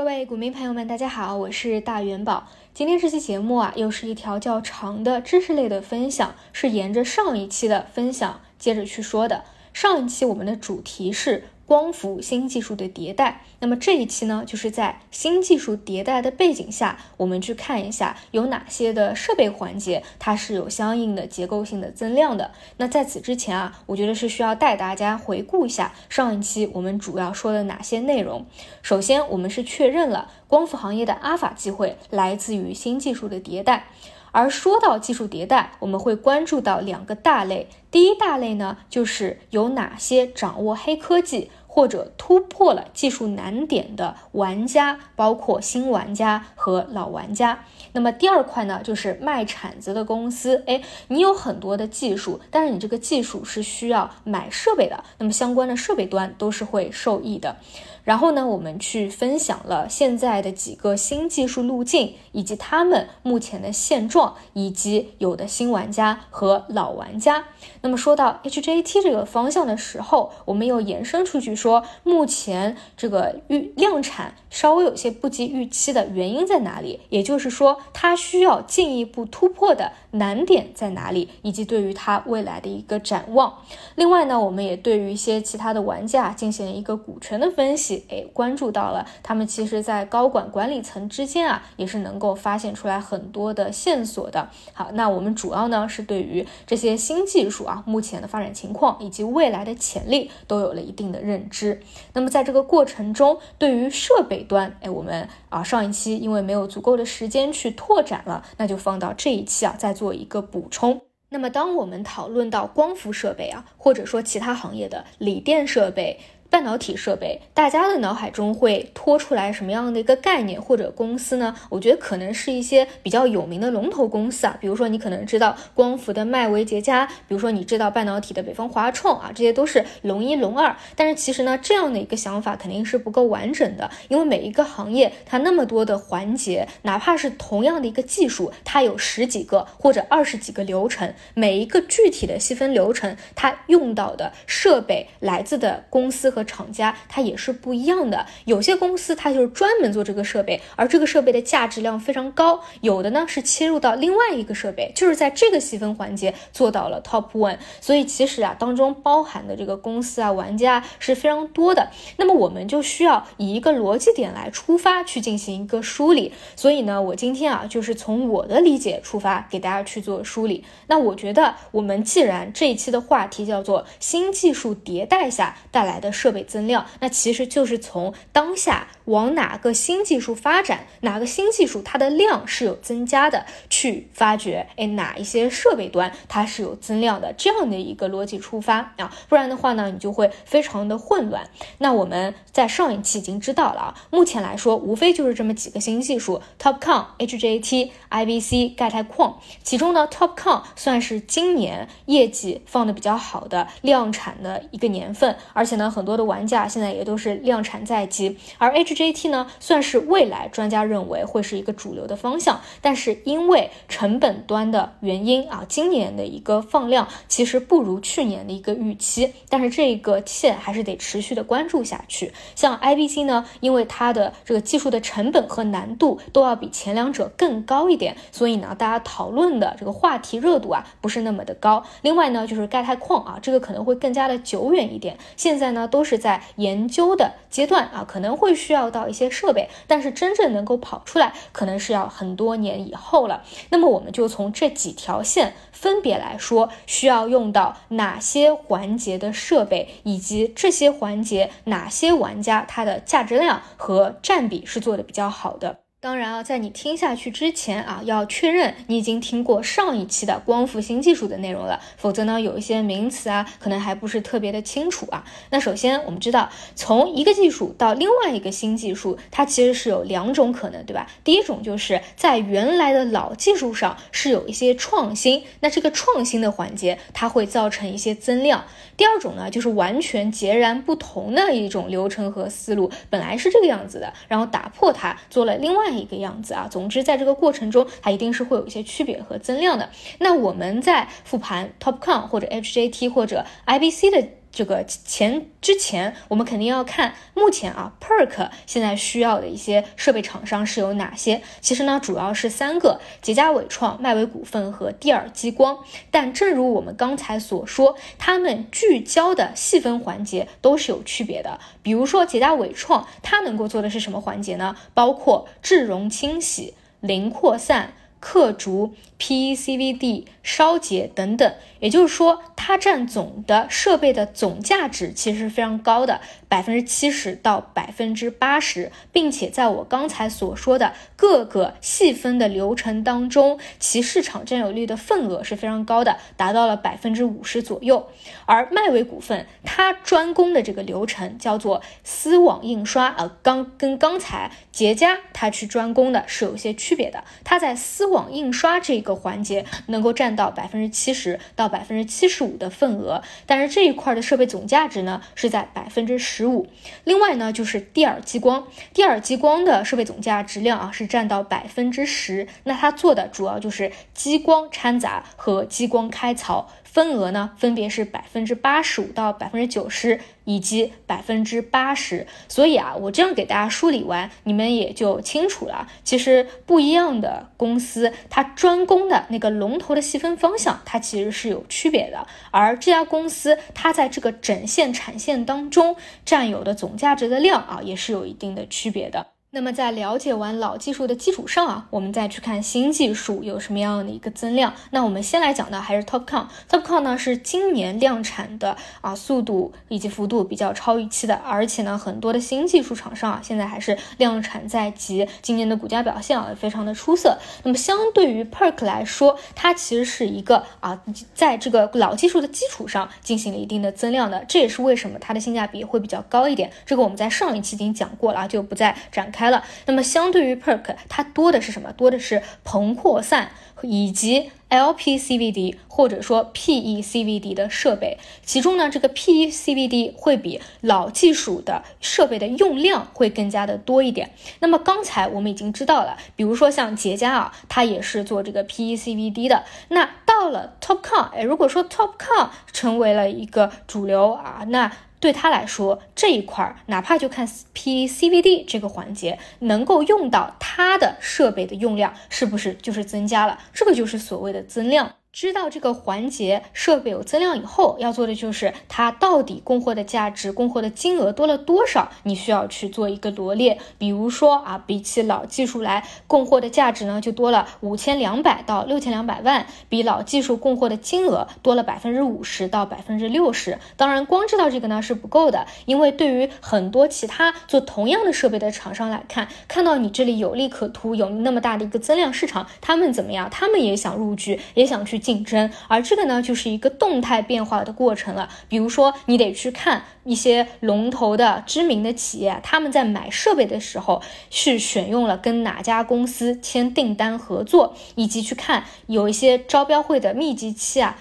各位股民朋友们，大家好，我是大元宝。今天这期节目啊，又是一条较长的知识类的分享，是沿着上一期的分享接着去说的。上一期我们的主题是。光伏新技术的迭代，那么这一期呢，就是在新技术迭代的背景下，我们去看一下有哪些的设备环节它是有相应的结构性的增量的。那在此之前啊，我觉得是需要带大家回顾一下上一期我们主要说的哪些内容。首先，我们是确认了光伏行业的阿法机会来自于新技术的迭代。而说到技术迭代，我们会关注到两个大类。第一大类呢，就是有哪些掌握黑科技。或者突破了技术难点的玩家，包括新玩家和老玩家。那么第二块呢，就是卖铲子的公司。哎，你有很多的技术，但是你这个技术是需要买设备的，那么相关的设备端都是会受益的。然后呢，我们去分享了现在的几个新技术路径，以及他们目前的现状，以及有的新玩家和老玩家。那么说到 HJT 这个方向的时候，我们又延伸出去说，说目前这个预量产稍微有些不及预期的原因在哪里？也就是说，它需要进一步突破的难点在哪里？以及对于它未来的一个展望。另外呢，我们也对于一些其他的玩家进行了一个股权的分析。哎，关注到了，他们其实，在高管管理层之间啊，也是能够发现出来很多的线索的。好，那我们主要呢是对于这些新技术啊，目前的发展情况以及未来的潜力都有了一定的认知。那么在这个过程中，对于设备端，哎，我们啊上一期因为没有足够的时间去拓展了，那就放到这一期啊再做一个补充。那么当我们讨论到光伏设备啊，或者说其他行业的锂电设备。半导体设备，大家的脑海中会拖出来什么样的一个概念或者公司呢？我觉得可能是一些比较有名的龙头公司啊，比如说你可能知道光伏的迈维杰佳，比如说你知道半导体的北方华创啊，这些都是龙一龙二。但是其实呢，这样的一个想法肯定是不够完整的，因为每一个行业它那么多的环节，哪怕是同样的一个技术，它有十几个或者二十几个流程，每一个具体的细分流程，它用到的设备来自的公司和和厂家它也是不一样的，有些公司它就是专门做这个设备，而这个设备的价值量非常高；有的呢是切入到另外一个设备，就是在这个细分环节做到了 top one。所以其实啊，当中包含的这个公司啊、玩家是非常多的。那么我们就需要以一个逻辑点来出发去进行一个梳理。所以呢，我今天啊就是从我的理解出发给大家去做梳理。那我觉得我们既然这一期的话题叫做新技术迭代下带来的设设备增量，那其实就是从当下往哪个新技术发展，哪个新技术它的量是有增加的，去发掘，哎，哪一些设备端它是有增量的，这样的一个逻辑出发啊，不然的话呢，你就会非常的混乱。那我们在上一期已经知道了啊，目前来说，无非就是这么几个新技术：TOPCon、HJT、IBC、钙钛矿。其中呢，TOPCon 算是今年业绩放的比较好的量产的一个年份，而且呢，很多。玩家现在也都是量产在即，而 HJT 呢，算是未来专家认为会是一个主流的方向，但是因为成本端的原因啊，今年的一个放量其实不如去年的一个预期，但是这个线还是得持续的关注下去。像 IBC 呢，因为它的这个技术的成本和难度都要比前两者更高一点，所以呢，大家讨论的这个话题热度啊，不是那么的高。另外呢，就是钙钛矿啊，这个可能会更加的久远一点，现在呢都是。是在研究的阶段啊，可能会需要到一些设备，但是真正能够跑出来，可能是要很多年以后了。那么我们就从这几条线分别来说，需要用到哪些环节的设备，以及这些环节哪些玩家它的价值量和占比是做的比较好的。当然啊，在你听下去之前啊，要确认你已经听过上一期的光伏新技术的内容了，否则呢，有一些名词啊，可能还不是特别的清楚啊。那首先我们知道，从一个技术到另外一个新技术，它其实是有两种可能，对吧？第一种就是在原来的老技术上是有一些创新，那这个创新的环节它会造成一些增量。第二种呢，就是完全截然不同的一种流程和思路，本来是这个样子的，然后打破它，做了另外。一个样子啊，总之在这个过程中，它一定是会有一些区别和增量的。那我们在复盘 TOPCon 或者 HJT 或者 IBC 的这个前之前，我们肯定要看目前啊，Perk 现在需要的一些设备厂商是有哪些？其实呢，主要是三个：捷佳伟创、迈维股份和蒂尔激光。但正如我们刚才所说，他们聚焦的细分环节都是有区别的。比如说捷佳伟创，它能够做的是什么环节呢？包括制容清洗、零扩散。刻竹、PECVD、烧结等等，也就是说，它占总的设备的总价值其实是非常高的，百分之七十到百分之八十，并且在我刚才所说的各个细分的流程当中，其市场占有率的份额是非常高的，达到了百分之五十左右。而迈维股份，它专攻的这个流程叫做丝网印刷，呃，刚跟刚才捷佳它去专攻的是有些区别的，它在丝。网印刷这个环节能够占到百分之七十到百分之七十五的份额，但是这一块的设备总价值呢是在百分之十五。另外呢，就是第二激光，第二激光的设备总价值量啊是占到百分之十，那它做的主要就是激光掺杂和激光开槽。份额呢，分别是百分之八十五到百分之九十，以及百分之八十。所以啊，我这样给大家梳理完，你们也就清楚了。其实不一样的公司，它专攻的那个龙头的细分方向，它其实是有区别的。而这家公司，它在这个整线产线当中占有的总价值的量啊，也是有一定的区别的。那么在了解完老技术的基础上啊，我们再去看新技术有什么样的一个增量。那我们先来讲的还是 TopCon，TopCon 呢是今年量产的啊，速度以及幅度比较超预期的，而且呢很多的新技术厂商啊现在还是量产在即，今年的股价表现啊也非常的出色。那么相对于 Perk 来说，它其实是一个啊在这个老技术的基础上进行了一定的增量的，这也是为什么它的性价比会比较高一点。这个我们在上一期已经讲过了啊，就不再展开。开了，那么相对于 Perk，它多的是什么？多的是膨扩散以及 LPCVD 或者说 PECVD 的设备。其中呢，这个 PECVD 会比老技术的设备的用量会更加的多一点。那么刚才我们已经知道了，比如说像捷佳啊，它也是做这个 PECVD 的。那到了 TopCon，哎，如果说 TopCon 成为了一个主流啊，那对他来说，这一块儿哪怕就看 PCVD 这个环节，能够用到它的设备的用量，是不是就是增加了？这个就是所谓的增量。知道这个环节设备有增量以后，要做的就是它到底供货的价值、供货的金额多了多少，你需要去做一个罗列。比如说啊，比起老技术来，供货的价值呢就多了五千两百到六千两百万，比老技术供货的金额多了百分之五十到百分之六十。当然，光知道这个呢是不够的，因为对于很多其他做同样的设备的厂商来看，看到你这里有利可图，有那么大的一个增量市场，他们怎么样？他们也想入局，也想去。竞争，而这个呢，就是一个动态变化的过程了。比如说，你得去看一些龙头的知名的企业，他们在买设备的时候是选用了跟哪家公司签订单合作，以及去看有一些招标会的密集期啊。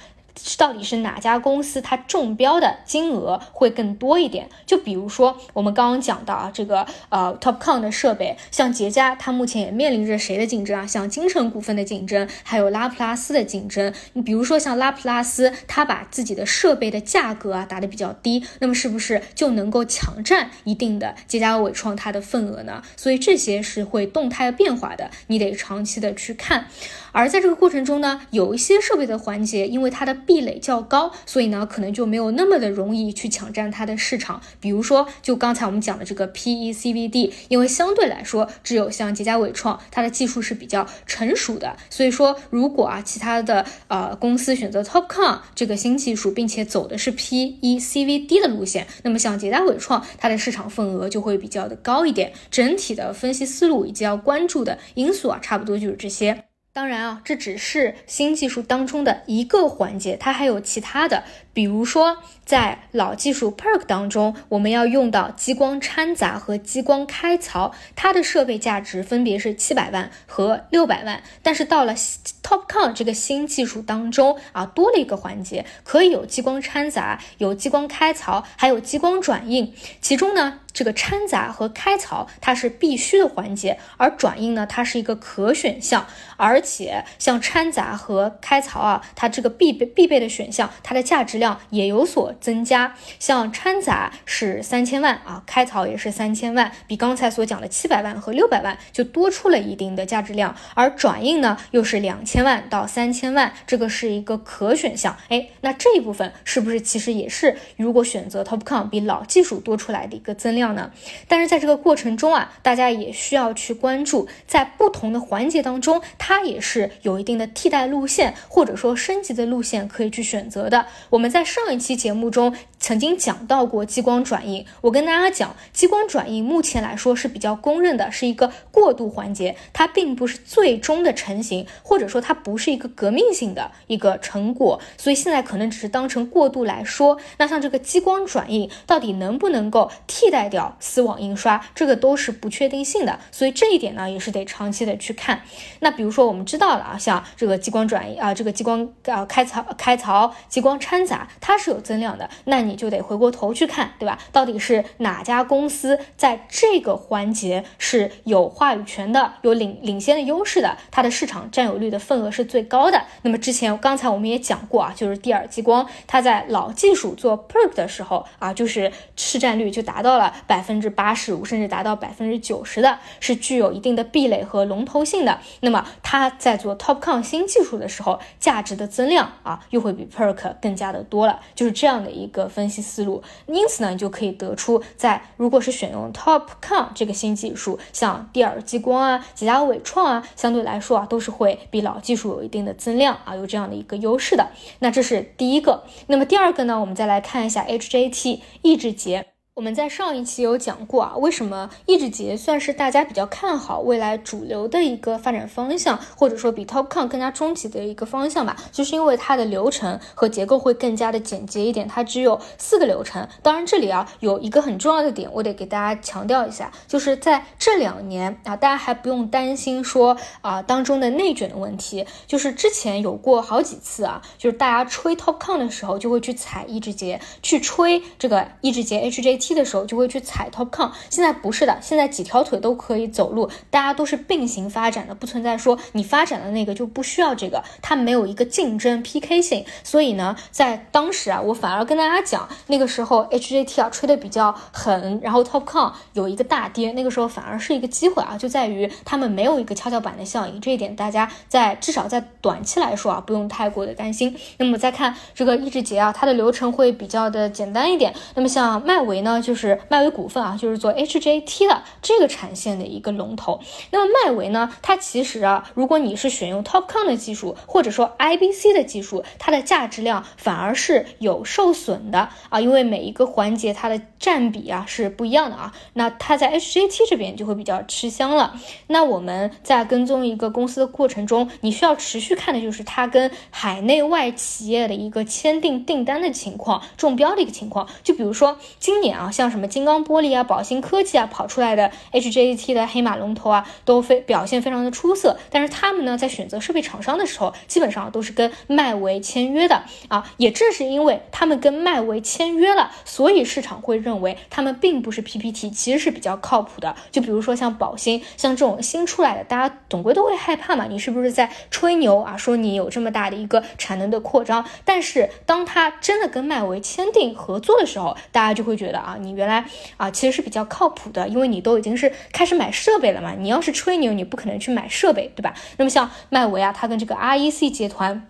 到底是哪家公司它中标的金额会更多一点？就比如说我们刚刚讲到啊，这个呃 TopCon 的设备，像捷佳，它目前也面临着谁的竞争啊？像金城股份的竞争，还有拉普拉斯的竞争。你比如说像拉普拉斯，它把自己的设备的价格啊打得比较低，那么是不是就能够抢占一定的捷佳伟创它的份额呢？所以这些是会动态变化的，你得长期的去看。而在这个过程中呢，有一些设备的环节，因为它的壁垒较高，所以呢，可能就没有那么的容易去抢占它的市场。比如说，就刚才我们讲的这个 PECVD，因为相对来说，只有像捷佳伟创，它的技术是比较成熟的，所以说，如果啊，其他的呃公司选择 TopCon 这个新技术，并且走的是 PECVD 的路线，那么像捷佳伟创，它的市场份额就会比较的高一点。整体的分析思路以及要关注的因素啊，差不多就是这些。当然啊，这只是新技术当中的一个环节，它还有其他的，比如说在老技术 Perk 当中，我们要用到激光掺杂和激光开槽，它的设备价值分别是七百万和六百万。但是到了 TopCon 这个新技术当中啊，多了一个环节，可以有激光掺杂，有激光开槽，还有激光转印。其中呢，这个掺杂和开槽它是必须的环节，而转印呢，它是一个可选项，而。而且像掺杂和开槽啊，它这个必备必备的选项，它的价值量也有所增加。像掺杂是三千万啊，开槽也是三千万，比刚才所讲的七百万和六百万就多出了一定的价值量。而转印呢，又是两千万到三千万，这个是一个可选项。哎，那这一部分是不是其实也是如果选择 TOPCon 比老技术多出来的一个增量呢？但是在这个过程中啊，大家也需要去关注，在不同的环节当中，它也是有一定的替代路线或者说升级的路线可以去选择的。我们在上一期节目中曾经讲到过激光转印，我跟大家讲，激光转印目前来说是比较公认的，是一个过渡环节，它并不是最终的成型，或者说它不是一个革命性的一个成果，所以现在可能只是当成过渡来说。那像这个激光转印到底能不能够替代掉丝网印刷，这个都是不确定性的，所以这一点呢也是得长期的去看。那比如说我们知道了啊，像这个激光转印啊，这个激光啊开槽开槽激光掺杂，它是有增量的，那你就得回过头去看，对吧？到底是哪家公司在这个环节是有话语权的，有领领先的优势的，它的市场占有率的份额是最高的。那么之前刚才我们也讲过啊，就是蒂尔激光，它在老技术做 PERK 的时候啊，就是市占率就达到了百分之八十五，甚至达到百分之九十的，是具有一定的壁垒和龙头性的。那么它在做 TOPCon 新技术的时候，价值的增量啊，又会比 PERK 更加的多了，就是这样的一个分析思路。因此呢，你就可以得出，在如果是选用 TOPCon 这个新技术，像第二激光啊、吉达伟创啊，相对来说啊，都是会比老技术有一定的增量啊，有这样的一个优势的。那这是第一个。那么第二个呢，我们再来看一下 HJT 抑制节。我们在上一期有讲过啊，为什么抑制节算是大家比较看好未来主流的一个发展方向，或者说比 TOPCon 更加终极的一个方向吧？就是因为它的流程和结构会更加的简洁一点，它只有四个流程。当然，这里啊有一个很重要的点，我得给大家强调一下，就是在这两年啊，大家还不用担心说啊当中的内卷的问题。就是之前有过好几次啊，就是大家吹 TOPCon 的时候，就会去踩抑制节，去吹这个抑制节 HJT。的时候就会去踩 TOPCon，现在不是的，现在几条腿都可以走路，大家都是并行发展的，不存在说你发展的那个就不需要这个，它没有一个竞争 PK 性，所以呢，在当时啊，我反而跟大家讲，那个时候 HJT 啊吹的比较狠，然后 TOPCon 有一个大跌，那个时候反而是一个机会啊，就在于他们没有一个跷跷板的效应，这一点大家在至少在短期来说啊，不用太过的担心。那么再看这个抑制节啊，它的流程会比较的简单一点。那么像迈维呢？就是迈维股份啊，就是做 HJT 的这个产线的一个龙头。那么迈维呢，它其实啊，如果你是选用 TOPCon 的技术，或者说 IBC 的技术，它的价值量反而是有受损的啊，因为每一个环节它的占比啊是不一样的啊。那它在 HJT 这边就会比较吃香了。那我们在跟踪一个公司的过程中，你需要持续看的就是它跟海内外企业的一个签订订单的情况、中标的一个情况。就比如说今年啊。像什么金刚玻璃啊、宝兴科技啊跑出来的 HJT 的黑马龙头啊，都非表现非常的出色。但是他们呢，在选择设备厂商的时候，基本上都是跟迈维签约的啊。也正是因为他们跟迈维签约了，所以市场会认为他们并不是 PPT，其实是比较靠谱的。就比如说像宝兴，像这种新出来的，大家总归都会害怕嘛，你是不是在吹牛啊？说你有这么大的一个产能的扩张，但是当他真的跟迈维签订合作的时候，大家就会觉得。啊你原来啊，其实是比较靠谱的，因为你都已经是开始买设备了嘛。你要是吹牛，你不可能去买设备，对吧？那么像迈维啊，它跟这个 REC 集团。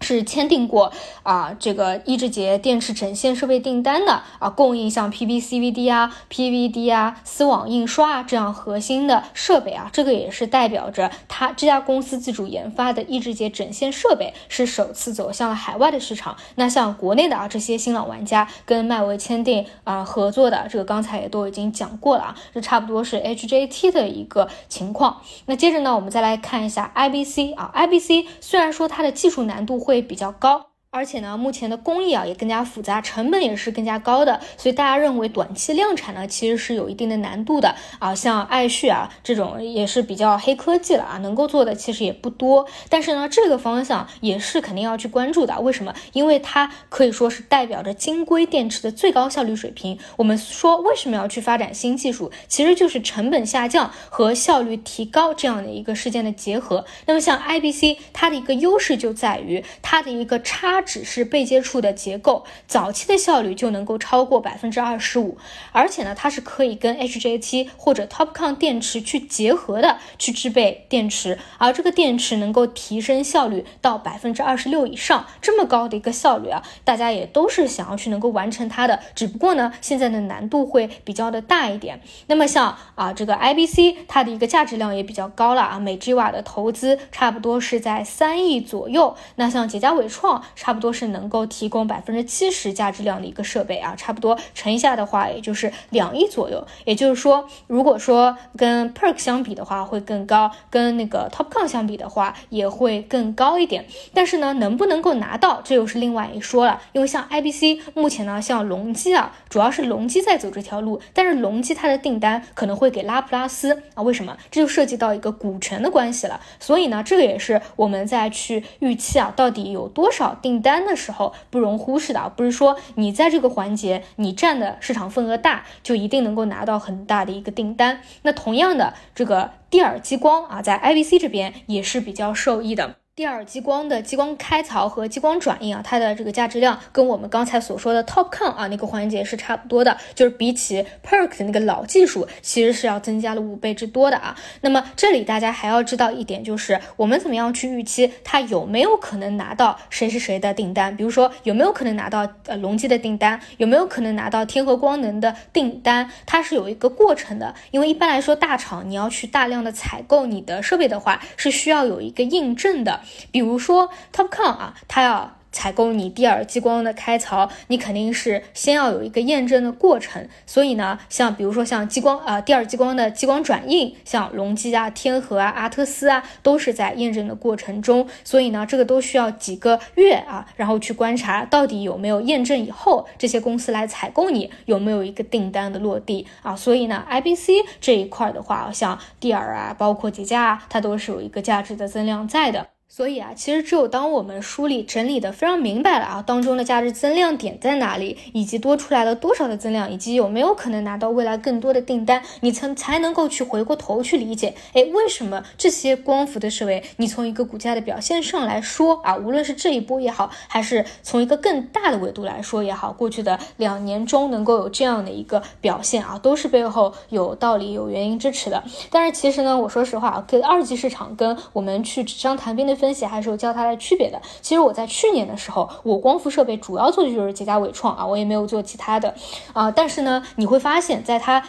是签订过啊，这个抑制节电池整线设备订单的啊，供应像 PBCVD 啊、PVD 啊、丝网印刷啊这样核心的设备啊，这个也是代表着它这家公司自主研发的抑制节整线设备是首次走向了海外的市场。那像国内的啊这些新老玩家跟迈威签订啊合作的，这个刚才也都已经讲过了啊，这差不多是 HJT 的一个情况。那接着呢，我们再来看一下 IBC 啊，IBC 虽然说它的技术难度。会比较高。而且呢，目前的工艺啊也更加复杂，成本也是更加高的，所以大家认为短期量产呢其实是有一定的难度的啊。像爱旭啊这种也是比较黑科技了啊，能够做的其实也不多。但是呢，这个方向也是肯定要去关注的。为什么？因为它可以说是代表着晶硅电池的最高效率水平。我们说为什么要去发展新技术，其实就是成本下降和效率提高这样的一个事件的结合。那么像 IBC，它的一个优势就在于它的一个差。只是被接触的结构，早期的效率就能够超过百分之二十五，而且呢，它是可以跟 HJT 或者 TOPCon 电池去结合的，去制备电池，而这个电池能够提升效率到百分之二十六以上，这么高的一个效率啊，大家也都是想要去能够完成它的，只不过呢，现在的难度会比较的大一点。那么像啊这个 IBC，它的一个价值量也比较高了啊，每 g 瓦的投资差不多是在三亿左右。那像捷佳伟创，差差不多是能够提供百分之七十价值量的一个设备啊，差不多乘一下的话，也就是两亿左右。也就是说，如果说跟 Perk 相比的话，会更高；跟那个 TopCon 相比的话，也会更高一点。但是呢，能不能够拿到，这又是另外一说了。因为像 IBC 目前呢，像隆基啊，主要是隆基在走这条路，但是隆基它的订单可能会给拉普拉斯啊，为什么？这就涉及到一个股权的关系了。所以呢，这个也是我们在去预期。啊，到底有多少订单的时候不容忽视的啊？不是说你在这个环节你占的市场份额大，就一定能够拿到很大的一个订单。那同样的，这个第二激光啊，在 IVC 这边也是比较受益的。第二激光的激光开槽和激光转印啊，它的这个价值量跟我们刚才所说的 TopCon 啊那个环节是差不多的，就是比起 Perk 的那个老技术，其实是要增加了五倍之多的啊。那么这里大家还要知道一点，就是我们怎么样去预期它有没有可能拿到谁是谁的订单？比如说有没有可能拿到呃隆基的订单，有没有可能拿到天合光能的订单？它是有一个过程的，因为一般来说大厂你要去大量的采购你的设备的话，是需要有一个印证的。比如说 TopCon 啊，它要采购你第二激光的开槽，你肯定是先要有一个验证的过程。所以呢，像比如说像激光啊，第二激光的激光转印，像隆基啊、天合啊、阿特斯啊，都是在验证的过程中。所以呢，这个都需要几个月啊，然后去观察到底有没有验证以后，这些公司来采购你有没有一个订单的落地啊。所以呢，IBC 这一块的话，像第二啊，包括捷佳啊，它都是有一个价值的增量在的。所以啊，其实只有当我们梳理整理的非常明白了啊，当中的价值增量点在哪里，以及多出来了多少的增量，以及有没有可能拿到未来更多的订单，你才才能够去回过头去理解，哎，为什么这些光伏的设备，你从一个股价的表现上来说啊，无论是这一波也好，还是从一个更大的维度来说也好，过去的两年中能够有这样的一个表现啊，都是背后有道理、有原因支持的。但是其实呢，我说实话啊，跟二级市场跟我们去纸上谈兵的。分析还是有较大的区别的。其实我在去年的时候，我光伏设备主要做的就是捷佳伟创啊，我也没有做其他的啊。但是呢，你会发现在它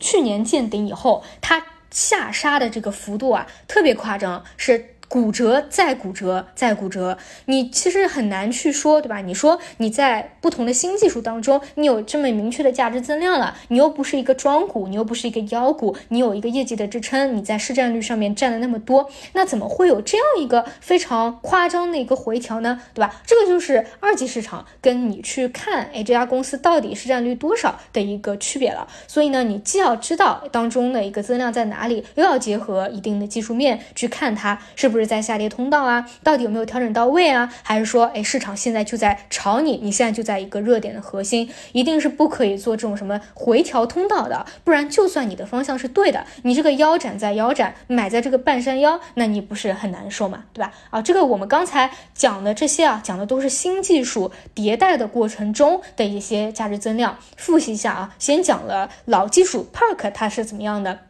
去年见顶以后，它下杀的这个幅度啊，特别夸张，是。骨折再骨折再骨折，你其实很难去说，对吧？你说你在不同的新技术当中，你有这么明确的价值增量了，你又不是一个庄股，你又不是一个妖股，你有一个业绩的支撑，你在市占率上面占了那么多，那怎么会有这样一个非常夸张的一个回调呢？对吧？这个就是二级市场跟你去看，哎，这家公司到底市占率多少的一个区别了。所以呢，你既要知道当中的一个增量在哪里，又要结合一定的技术面去看它是不。不是在下跌通道啊？到底有没有调整到位啊？还是说，哎，市场现在就在炒你？你现在就在一个热点的核心，一定是不可以做这种什么回调通道的，不然就算你的方向是对的，你这个腰斩在腰斩，买在这个半山腰，那你不是很难受嘛？对吧？啊，这个我们刚才讲的这些啊，讲的都是新技术迭代的过程中的一些价值增量。复习一下啊，先讲了老技术 PARK 它是怎么样的。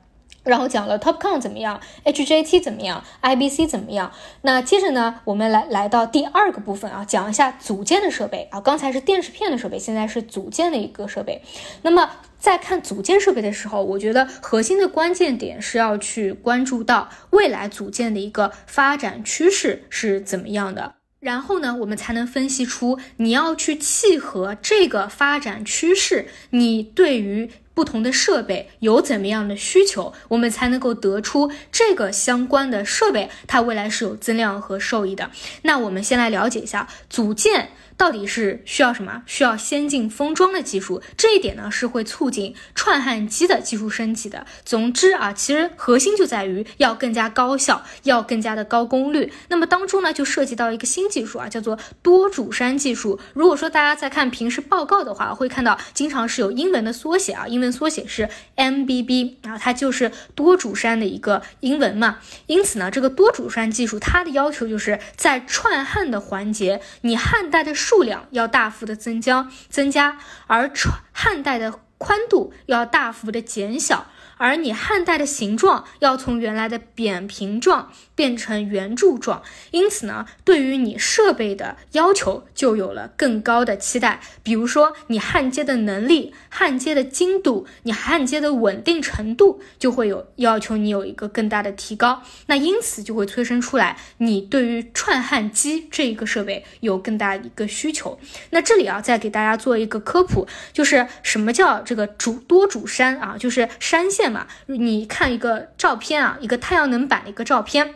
然后讲了 TopCon 怎么样，HJT 怎么样，IBC 怎么样？那接着呢，我们来来到第二个部分啊，讲一下组件的设备啊。刚才是电视片的设备，现在是组件的一个设备。那么在看组件设备的时候，我觉得核心的关键点是要去关注到未来组件的一个发展趋势是怎么样的，然后呢，我们才能分析出你要去契合这个发展趋势，你对于。不同的设备有怎么样的需求，我们才能够得出这个相关的设备，它未来是有增量和受益的。那我们先来了解一下组件。到底是需要什么？需要先进封装的技术，这一点呢是会促进串焊机的技术升级的。总之啊，其实核心就在于要更加高效，要更加的高功率。那么当中呢，就涉及到一个新技术啊，叫做多主山技术。如果说大家在看平时报告的话，会看到经常是有英文的缩写啊，英文缩写是 MBB 啊，它就是多主栅的一个英文嘛。因此呢，这个多主栅技术它的要求就是在串焊的环节，你焊带的数量要大幅的增加，增加，而汉代的宽度要大幅的减小。而你焊带的形状要从原来的扁平状变成圆柱状，因此呢，对于你设备的要求就有了更高的期待。比如说，你焊接的能力、焊接的精度、你焊接的稳定程度，就会有要求你有一个更大的提高。那因此就会催生出来，你对于串焊机这一个设备有更大的一个需求。那这里啊，再给大家做一个科普，就是什么叫这个主多主山啊，就是山线。嘛，你看一个照片啊，一个太阳能板的一个照片。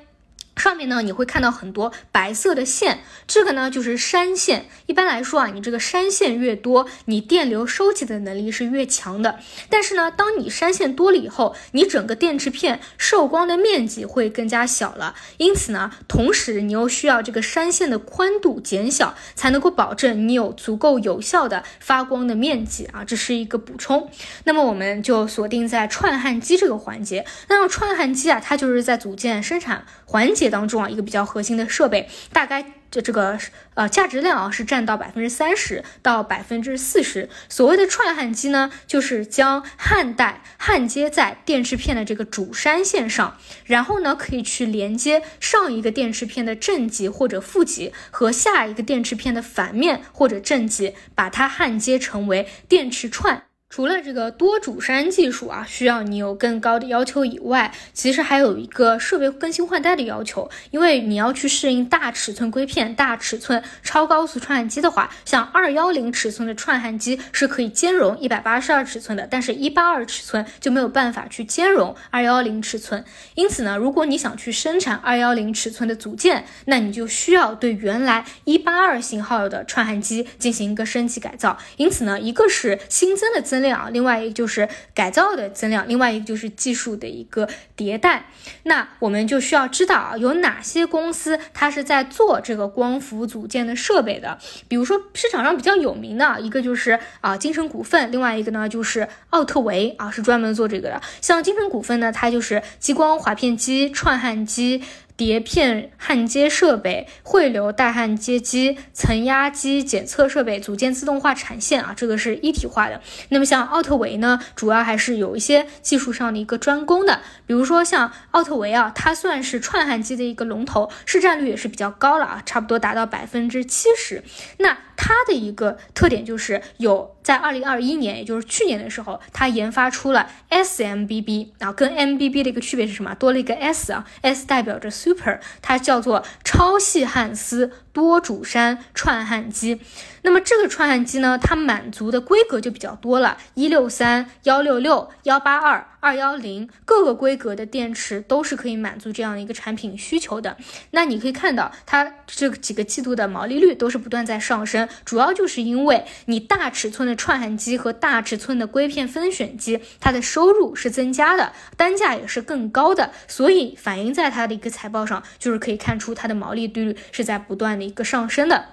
上面呢，你会看到很多白色的线，这个呢就是山线。一般来说啊，你这个山线越多，你电流收集的能力是越强的。但是呢，当你山线多了以后，你整个电池片受光的面积会更加小了。因此呢，同时你又需要这个山线的宽度减小，才能够保证你有足够有效的发光的面积啊，这是一个补充。那么我们就锁定在串焊机这个环节。那么串焊机啊，它就是在组件生产环节。界当中啊，一个比较核心的设备，大概这这个呃价值量啊是占到百分之三十到百分之四十。所谓的串焊机呢，就是将焊带焊接在电池片的这个主栅线上，然后呢可以去连接上一个电池片的正极或者负极和下一个电池片的反面或者正极，把它焊接成为电池串。除了这个多主栅技术啊，需要你有更高的要求以外，其实还有一个设备更新换代的要求。因为你要去适应大尺寸硅片、大尺寸超高速串焊机的话，像二幺零尺寸的串焊机是可以兼容一百八十二尺寸的，但是一八二尺寸就没有办法去兼容二幺零尺寸。因此呢，如果你想去生产二幺零尺寸的组件，那你就需要对原来一八二型号的串焊机进行一个升级改造。因此呢，一个是新增的增量，另外一个就是改造的增量，另外一个就是技术的一个迭代。那我们就需要知道啊，有哪些公司它是在做这个光伏组件的设备的？比如说市场上比较有名的一个就是啊金城股份，另外一个呢就是奥特维啊，是专门做这个的。像金城股份呢，它就是激光划片机、串焊机。碟片焊接设备、汇流带焊接机、层压机、检测设备、组件自动化产线啊，这个是一体化的。那么像奥特维呢，主要还是有一些技术上的一个专攻的。比如说像奥特维啊，它算是串焊机的一个龙头，市占率也是比较高了啊，差不多达到百分之七十。那它的一个特点就是有在二零二一年，也就是去年的时候，它研发出了 SMBB 啊，跟 MBB 的一个区别是什么？多了一个 S 啊，S 代表着 Super，它叫做超细焊丝。多主栅串焊机，那么这个串焊机呢，它满足的规格就比较多了，一六三、幺六六、幺八二、二幺零，各个规格的电池都是可以满足这样的一个产品需求的。那你可以看到，它这几个季度的毛利率都是不断在上升，主要就是因为你大尺寸的串焊机和大尺寸的硅片分选机，它的收入是增加的，单价也是更高的，所以反映在它的一个财报上，就是可以看出它的毛利率是在不断的。一个上升的，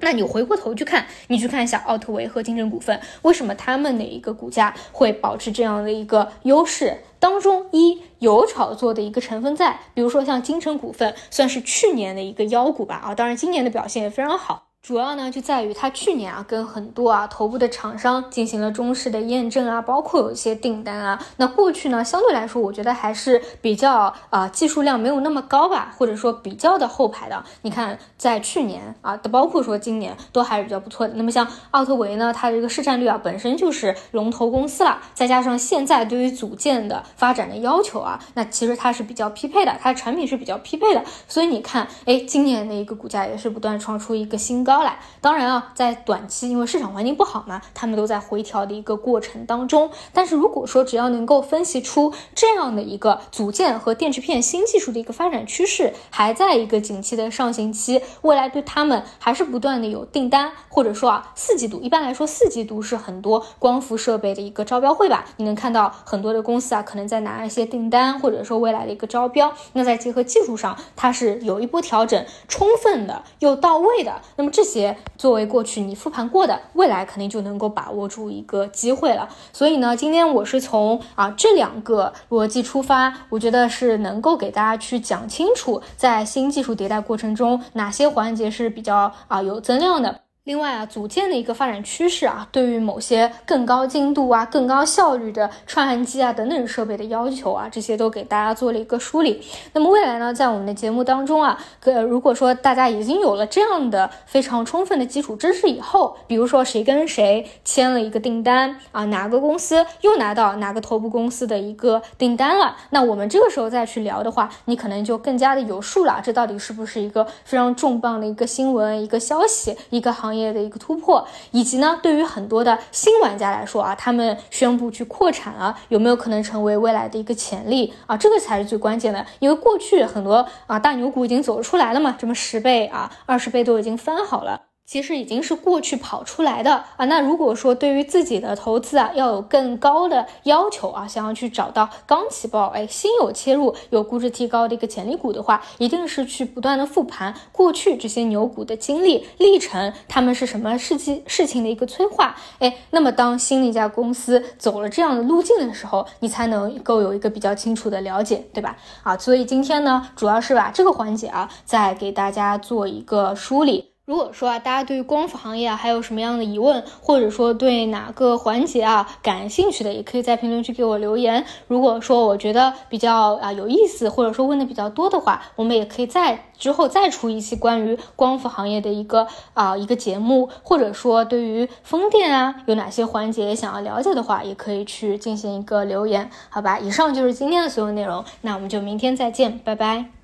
那你回过头去看，你去看一下奥特维和金城股份，为什么他们的一个股价会保持这样的一个优势？当中一有炒作的一个成分在，比如说像金城股份，算是去年的一个妖股吧，啊，当然今年的表现也非常好。主要呢就在于它去年啊跟很多啊头部的厂商进行了中式的验证啊，包括有一些订单啊。那过去呢相对来说，我觉得还是比较啊技术量没有那么高吧，或者说比较的后排的。你看在去年啊，的包括说今年都还是比较不错的。那么像奥特维呢，它这个市占率啊本身就是龙头公司了，再加上现在对于组件的发展的要求啊，那其实它是比较匹配的，它的产品是比较匹配的。所以你看，哎，今年的一个股价也是不断创出一个新高。高来，当然啊，在短期，因为市场环境不好嘛，他们都在回调的一个过程当中。但是如果说只要能够分析出这样的一个组件和电池片新技术的一个发展趋势，还在一个景气的上行期，未来对他们还是不断的有订单，或者说啊，四季度一般来说四季度是很多光伏设备的一个招标会吧，你能看到很多的公司啊，可能在拿一些订单，或者说未来的一个招标。那再结合技术上，它是有一波调整，充分的又到位的。那么这这些作为过去你复盘过的，未来肯定就能够把握住一个机会了。所以呢，今天我是从啊这两个逻辑出发，我觉得是能够给大家去讲清楚，在新技术迭代过程中哪些环节是比较啊有增量的。另外啊，组件的一个发展趋势啊，对于某些更高精度啊、更高效率的串焊机啊等等设备的要求啊，这些都给大家做了一个梳理。那么未来呢，在我们的节目当中啊，呃，如果说大家已经有了这样的非常充分的基础知识以后，比如说谁跟谁签了一个订单啊，哪个公司又拿到哪个头部公司的一个订单了，那我们这个时候再去聊的话，你可能就更加的有数了，这到底是不是一个非常重磅的一个新闻、一个消息、一个行。业的一个突破，以及呢，对于很多的新玩家来说啊，他们宣布去扩产了，有没有可能成为未来的一个潜力啊？这个才是最关键的，因为过去很多啊大牛股已经走出来了嘛，这么十倍啊、二十倍都已经翻好了。其实已经是过去跑出来的啊。那如果说对于自己的投资啊，要有更高的要求啊，想要去找到刚起爆哎，新有切入有估值提高的一个潜力股的话，一定是去不断的复盘过去这些牛股的经历历程，他们是什么事情事情的一个催化哎。那么当新的一家公司走了这样的路径的时候，你才能够有一个比较清楚的了解，对吧？啊，所以今天呢，主要是把这个环节啊，再给大家做一个梳理。如果说啊，大家对于光伏行业啊还有什么样的疑问，或者说对哪个环节啊感兴趣的，也可以在评论区给我留言。如果说我觉得比较啊有意思，或者说问的比较多的话，我们也可以在之后再出一期关于光伏行业的一个啊一个节目，或者说对于风电啊有哪些环节想要了解的话，也可以去进行一个留言，好吧？以上就是今天的所有内容，那我们就明天再见，拜拜。